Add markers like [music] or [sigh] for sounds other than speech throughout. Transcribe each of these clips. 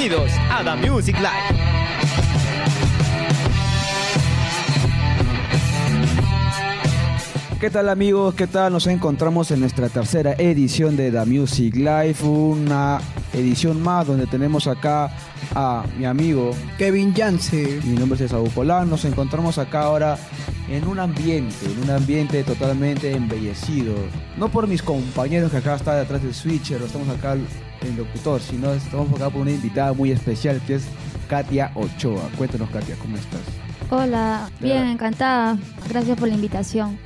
Bienvenidos a The Music Live. ¿Qué tal amigos? ¿Qué tal? Nos encontramos en nuestra tercera edición de The Music Live, una edición más donde tenemos acá a mi amigo Kevin Yance. Mi nombre es Saúl Polán. Nos encontramos acá ahora en un ambiente, en un ambiente totalmente embellecido. No por mis compañeros que acá están detrás del switcher, estamos acá en locutor, sino estamos acá por una invitada muy especial que es Katia Ochoa. Cuéntanos Katia, ¿cómo estás? Hola, bien, encantada. Gracias por la invitación.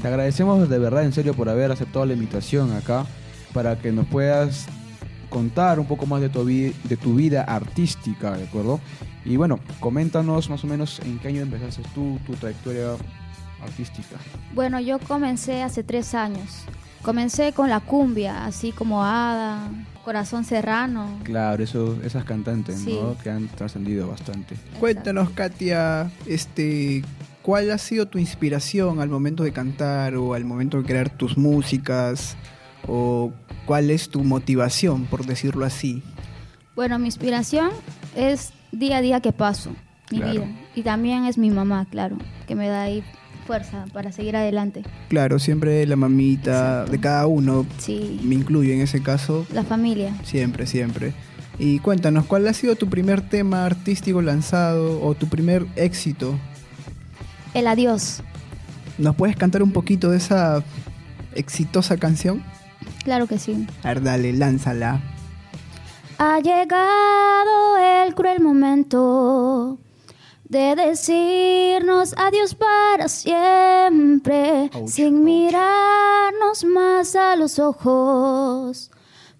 Te agradecemos de verdad, en serio, por haber aceptado la invitación acá para que nos puedas contar un poco más de tu, de tu vida artística, ¿de acuerdo? Y bueno, coméntanos más o menos en qué año empezaste tú, tu trayectoria artística. Bueno, yo comencé hace tres años. Comencé con la cumbia, así como Ada, Corazón Serrano. Claro, eso, esas cantantes, ¿no? Que han trascendido bastante. Cuéntanos, Katia, este, ¿cuál ha sido tu inspiración al momento de cantar o al momento de crear tus músicas? ¿O cuál es tu motivación, por decirlo así? Bueno, mi inspiración es día a día que paso, mi vida. Y también es mi mamá, claro, que me da ahí fuerza para seguir adelante. Claro, siempre la mamita de cada uno. Sí. Me incluyo en ese caso. La familia. Siempre, siempre. Y cuéntanos, ¿cuál ha sido tu primer tema artístico lanzado o tu primer éxito? El adiós. ¿Nos puedes cantar un poquito de esa exitosa canción? Claro que sí. A ver, dale, lánzala. Ha llegado el cruel momento de decirnos adiós para siempre, sin mirarnos más a los ojos.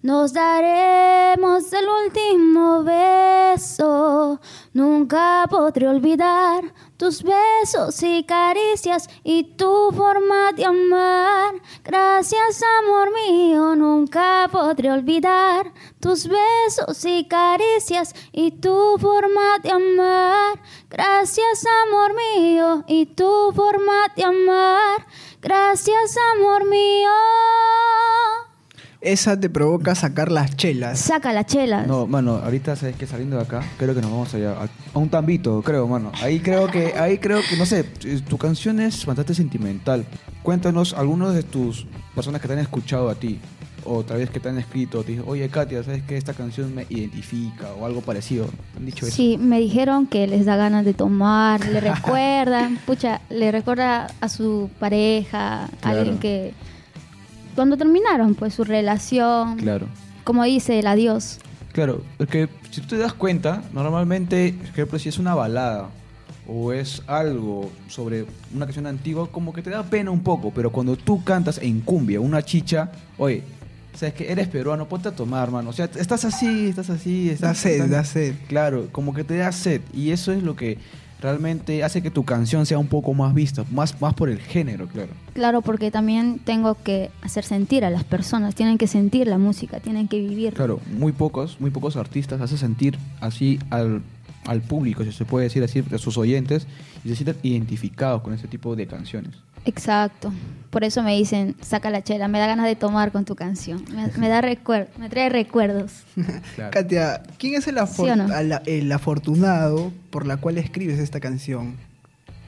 Nos daremos el último beso. Nunca podré olvidar tus besos y caricias y tu forma de amar. Gracias, amor mío, nunca podré olvidar tus besos y caricias y tu forma de amar. Gracias, amor mío, y tu forma de amar. Gracias, amor mío esa te provoca sacar las chelas. Saca las chelas. No, mano, ahorita sabes que saliendo de acá, creo que nos vamos allá a, un tambito, creo, mano. Ahí creo que, ahí creo que, no sé, tu canción es bastante sentimental. Cuéntanos algunos de tus personas que te han escuchado a ti, o tal vez que te han escrito, te dicen, oye Katia, ¿sabes que esta canción me identifica? o algo parecido. ¿Han dicho eso? Sí, me dijeron que les da ganas de tomar, le [laughs] recuerdan, pucha, le recuerda a su pareja, a alguien que cuando terminaron pues su relación. Claro. Como dice el adiós. Claro, es que si tú te das cuenta, normalmente, ejemplo, si es una balada o es algo sobre una canción antigua, como que te da pena un poco, pero cuando tú cantas en cumbia, una chicha, oye, sabes que eres peruano, ponte a tomar, mano. O sea, estás así, estás así, estás... Da sed, da sed. Claro, como que te da sed. Y eso es lo que realmente hace que tu canción sea un poco más vista, más, más por el género, claro. Claro, porque también tengo que hacer sentir a las personas, tienen que sentir la música, tienen que vivir. Claro, muy pocos, muy pocos artistas hacen sentir así al, al público, si se puede decir así, a sus oyentes, y se sienten identificados con ese tipo de canciones. Exacto. Por eso me dicen, saca la chela, me da ganas de tomar con tu canción. Me, da recuerdo, me trae recuerdos. [laughs] Katia, ¿quién es el, el afortunado por la cual escribes esta canción?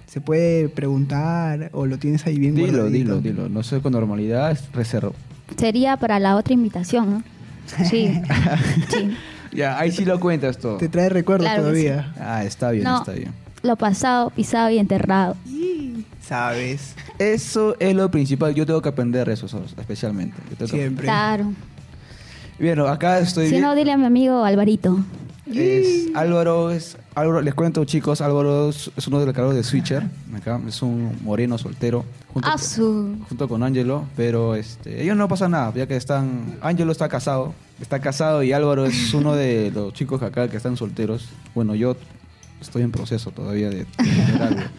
¿Se puede preguntar o lo tienes ahí bien Dilo, dilo, dilo. No sé con normalidad, es reservo. Sería para la otra invitación, ¿no? [laughs] Sí. [laughs] sí. Ya, ahí sí lo cuentas todo. Te trae recuerdos todavía. Ah, está bien, está bien. Lo pasado, pisado y enterrado. ¿Sabes? Eso es lo principal. Yo tengo que aprender eso, especialmente. Siempre. Claro. Bien, acá estoy. Si no, dile a mi amigo Alvarito. Es, Álvaro es Álvaro, les cuento chicos, Álvaro es, uno de los creadores de Switcher, acá, es un moreno soltero junto, ah, con, junto con Angelo, pero este, ellos no pasa nada, ya que están, Angelo está casado, está casado y Álvaro es [laughs] uno de los chicos acá que están solteros. Bueno, yo estoy en proceso todavía de, tener algo. [laughs]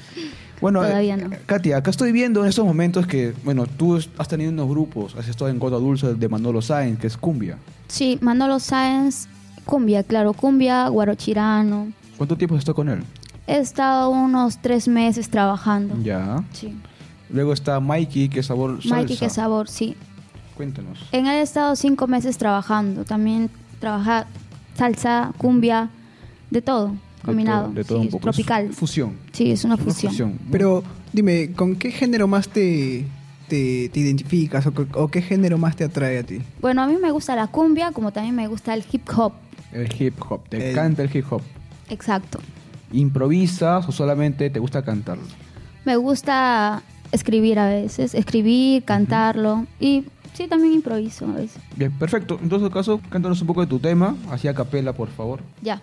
Bueno, eh, Katia, acá estoy viendo en estos momentos que, bueno, tú has tenido unos grupos, has estado en Coda Dulce de Manolo Sáenz, que es cumbia. Sí, Manolo Sáenz, cumbia, claro, cumbia, guarochirano. ¿Cuánto tiempo has estado con él? He estado unos tres meses trabajando. Ya. Sí. Luego está Mikey, que sabor salsa. Mikey, que sabor, sí. Cuéntanos. En él he estado cinco meses trabajando. También trabaja, salsa, cumbia, de todo, combinado. De todo, de todo Sí, un poco. tropical. Es fusión. Sí, es una Es una fusión. Pero dime, ¿con qué género más te, te, te identificas o, o qué género más te atrae a ti? Bueno, a mí me gusta la cumbia, como también me gusta el hip hop. El hip hop. Te El- encanta el hip hop. Exacto. ¿Improvisas o solamente te gusta cantarlo? Me gusta escribir a veces, escribir, cantarlo y sí, también improviso a veces. Bien, perfecto. En todo caso, cántanos un poco de tu tema, así a capela, por favor. Ya.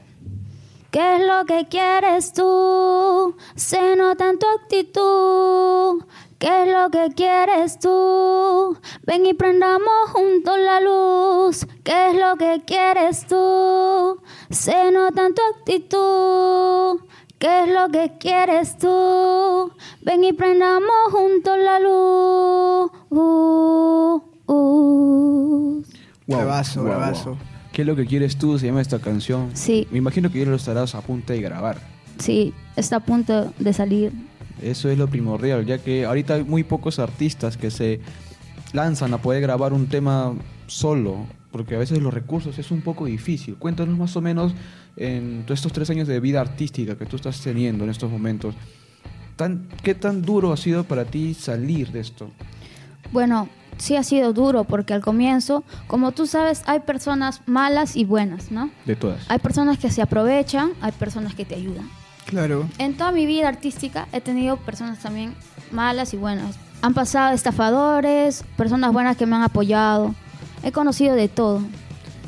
¿Qué es lo que quieres tú? Se nota en tu actitud. ¿Qué es lo que quieres tú? Ven y prendamos juntos la luz. ¿Qué es lo que quieres tú? Se nota en tu actitud. ¿Qué es lo que quieres tú? Ven y prendamos juntos la luz. Uh, uh. Bravazo, bravazo. ¿Qué es lo que quieres tú? Se llama esta canción. Sí. Me imagino que ya lo estarás a punto de grabar. Sí, está a punto de salir. Eso es lo primordial, ya que ahorita hay muy pocos artistas que se lanzan a poder grabar un tema solo, porque a veces los recursos es un poco difícil. Cuéntanos más o menos en estos tres años de vida artística que tú estás teniendo en estos momentos. Tan, ¿Qué tan duro ha sido para ti salir de esto? Bueno, sí ha sido duro porque al comienzo, como tú sabes, hay personas malas y buenas, ¿no? De todas. Hay personas que se aprovechan, hay personas que te ayudan. Claro. En toda mi vida artística he tenido personas también malas y buenas. Han pasado estafadores, personas buenas que me han apoyado. He conocido de todo.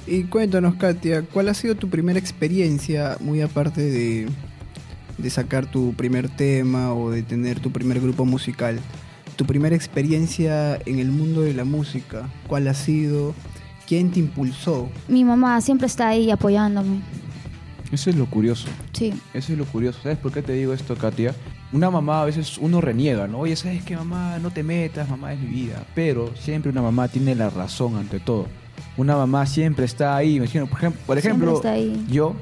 Y cuéntanos, Katia, ¿cuál ha sido tu primera experiencia, muy aparte de, de sacar tu primer tema o de tener tu primer grupo musical? Tu primera experiencia en el mundo de la música, ¿cuál ha sido? ¿Quién te impulsó? Mi mamá siempre está ahí apoyándome. Eso es lo curioso. Sí, Eso es lo curioso. ¿Sabes por qué te digo esto, Katia? Una mamá a veces uno reniega, ¿no? Oye, ¿sabes qué, mamá? No te metas, mamá es mi vida. Pero siempre una mamá tiene la razón ante todo. Una mamá siempre está ahí. Imagino, por ejemplo, por ejemplo yo,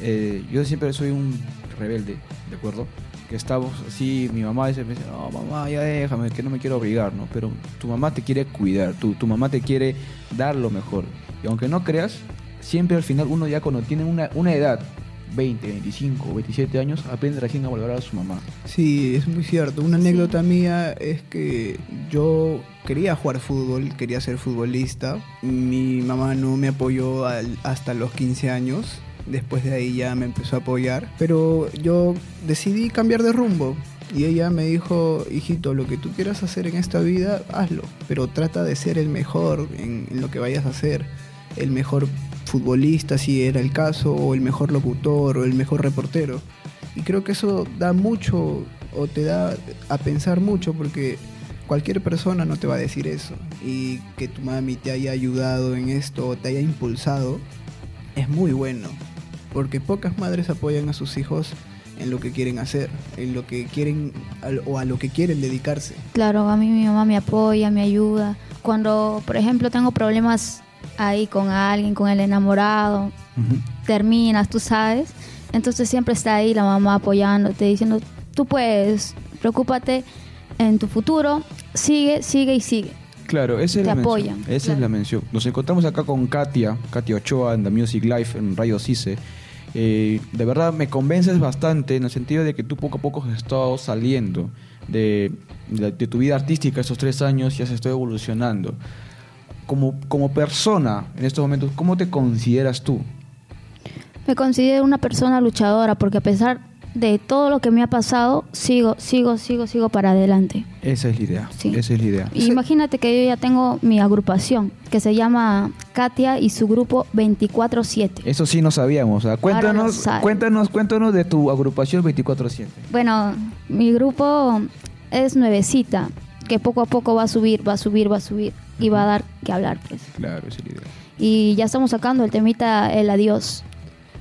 eh, yo siempre soy un rebelde, ¿de acuerdo? Que estamos así, mi mamá dice, me dice, no, mamá, ya déjame, que no me quiero obligar, ¿no? Pero tu mamá te quiere cuidar, tu, tu mamá te quiere dar lo mejor. Y aunque no creas, siempre al final uno ya cuando tiene una, una edad, 20, 25, 27 años, aprende recién a valorar a su mamá. Sí, es muy cierto. Una anécdota mía es que yo quería jugar fútbol, quería ser futbolista. Mi mamá no me apoyó al- hasta los 15 años. Después de ahí ya me empezó a apoyar. Pero yo decidí cambiar de rumbo. Y ella me dijo, hijito, lo que tú quieras hacer en esta vida, hazlo. Pero trata de ser el mejor en, en lo que vayas a hacer. El mejor futbolista, si era el caso, o el mejor locutor, o el mejor reportero. Y creo que eso da mucho o te da a pensar mucho porque cualquier persona no te va a decir eso. Y que tu mami te haya ayudado en esto o te haya impulsado es muy bueno. Porque pocas madres apoyan a sus hijos en lo que quieren hacer, en lo que quieren o a lo que quieren dedicarse. Claro, a mí mi mamá me apoya, me ayuda. Cuando, por ejemplo, tengo problemas ahí con alguien, con el enamorado, terminas, tú sabes. Entonces siempre está ahí la mamá apoyándote, diciendo, tú puedes, preocúpate en tu futuro, sigue, sigue y sigue. Claro, esa es Te la apoyan, mención. Esa claro. es la mención. Nos encontramos acá con Katia, Katia Ochoa en The Music Life en Radio Cise. Eh, de verdad me convences bastante en el sentido de que tú poco a poco has estado saliendo de, de- de tu vida artística estos tres años y has estado evolucionando. Como, como persona en estos momentos, ¿cómo te consideras tú? Me considero una persona luchadora porque a pesar de todo lo que me ha pasado, sigo, sigo, sigo, sigo para adelante. Esa es la idea. Sí. Esa es la idea. Imagínate que yo ya tengo mi agrupación que se llama Katia y su grupo 24-7. Eso sí no sabíamos. cuéntanos, cuéntanos, cuéntanos de tu agrupación 24-7. Bueno, mi grupo es nuevecita, que poco a poco va a subir, va a subir, va a subir y va a dar que hablar, pues. Claro, esa es la idea. Y ya estamos sacando el temita El Adiós.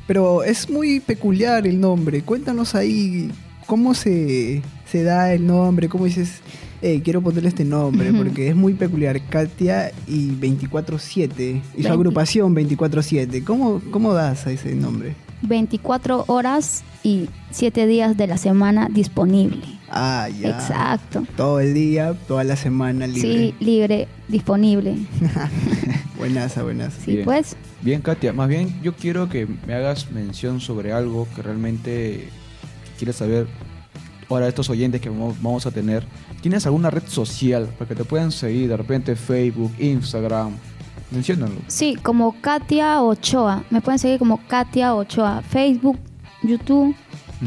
Pero es muy peculiar el nombre. Cuéntanos ahí cómo se, se da el nombre, cómo dices, hey, quiero ponerle este nombre, porque es muy peculiar. Katia y 24-7, y su agrupación 24-7. ¿Cómo, ¿Cómo das a ese nombre? 24 horas y 7 días de la semana disponible. Ah, ya. Exacto. Todo el día, toda la semana libre. Sí, libre, disponible. [laughs] Buenaza, buenaza. Sí, Bien. pues. Bien, Katia, más bien yo quiero que me hagas mención sobre algo que realmente quieres saber ahora estos oyentes que vamos vamos a tener. ¿Tienes alguna red social para que te puedan seguir? De repente Facebook, Instagram. Menciónalo. Sí, como Katia Ochoa. Me pueden seguir como Katia Ochoa. Facebook, YouTube,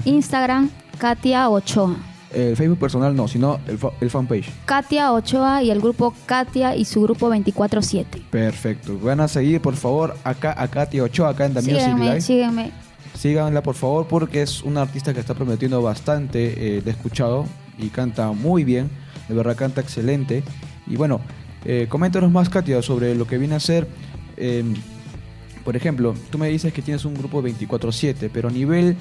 Instagram, Katia Ochoa. El Facebook personal no, sino el, el fanpage. Katia Ochoa y el grupo Katia y su grupo 24-7. Perfecto. Van a seguir, por favor, acá a Katia Ochoa, acá en The Music Sígueme, Live. sígueme. Síganla por favor porque es una artista que está prometiendo bastante, eh, de escuchado y canta muy bien, de verdad canta excelente. Y bueno, eh, coméntanos más Katia sobre lo que viene a ser, eh, por ejemplo, tú me dices que tienes un grupo 24/7, pero a nivel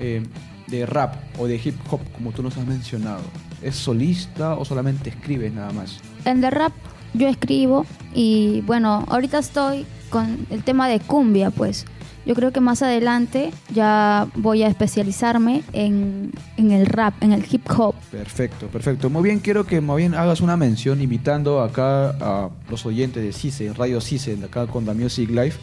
eh, de rap o de hip hop, como tú nos has mencionado, ¿es solista o solamente escribes nada más? En The Rap yo escribo y bueno, ahorita estoy con el tema de cumbia, pues. Yo creo que más adelante ya voy a especializarme en, en el rap, en el hip hop. Perfecto, perfecto. Muy bien, quiero que más bien hagas una mención invitando acá a los oyentes de CICE, Radio CICE, acá con The Music Live,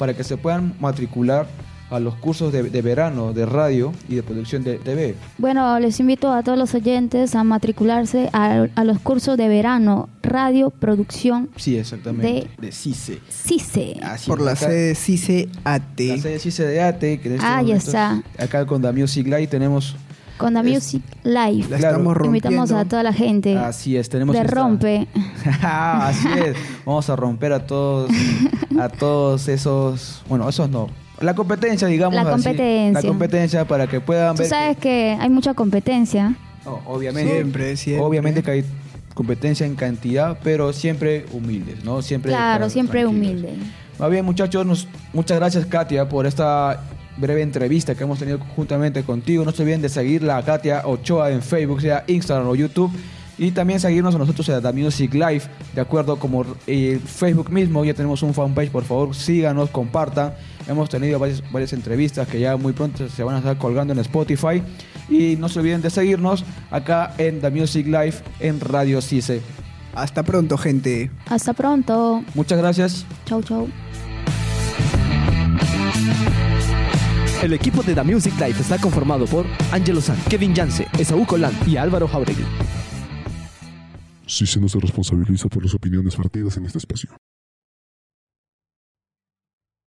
para que se puedan matricular a los cursos de, de verano de radio y de producción de TV. Bueno, les invito a todos los oyentes a matricularse a, a los cursos de verano, radio, producción, Sí, exactamente. De, CICE. CICE. Así Por la acá- sede CICE AT. La sede CICE de ATE, que en estos Ah, ya momentos, está. Acá con Music Live tenemos... Con The Es- Music Live. La Claro. estamos rompiendo. Invitamos a toda la gente Así es, tenemos... de esta- Rompe. [laughs] Así es. Vamos a romper a todos, a todos esos, bueno, esos no. La competencia, digamos. La así. competencia. La competencia para que puedan Tú ver. sabes que hay mucha competencia. No, obviamente. Siempre, siempre. Obviamente que hay competencia en cantidad, pero siempre humildes, ¿no? Siempre. Claro, siempre tranquilos. humilde. Más bien, muchachos, nos- muchas gracias, Katia, por esta breve entrevista que hemos tenido juntamente contigo. No se olviden de seguirla a Katia Ochoa en Facebook, sea Instagram o YouTube. Y también seguirnos a nosotros en The Music Live, de acuerdo como eh, Facebook mismo, ya tenemos un fanpage, por favor síganos, compartan. Hemos tenido varias, varias entrevistas que ya muy pronto se van a estar colgando en Spotify. Y no se olviden de seguirnos acá en The Music Live en Radio CICE. Hasta pronto, gente. Hasta pronto. Muchas gracias. Chau, chau. El equipo de The Music Life está conformado por Angelo San, Kevin Yance, Esaú Colán y Álvaro Jauregui. CICE no se responsabiliza por las opiniones vertidas en este espacio.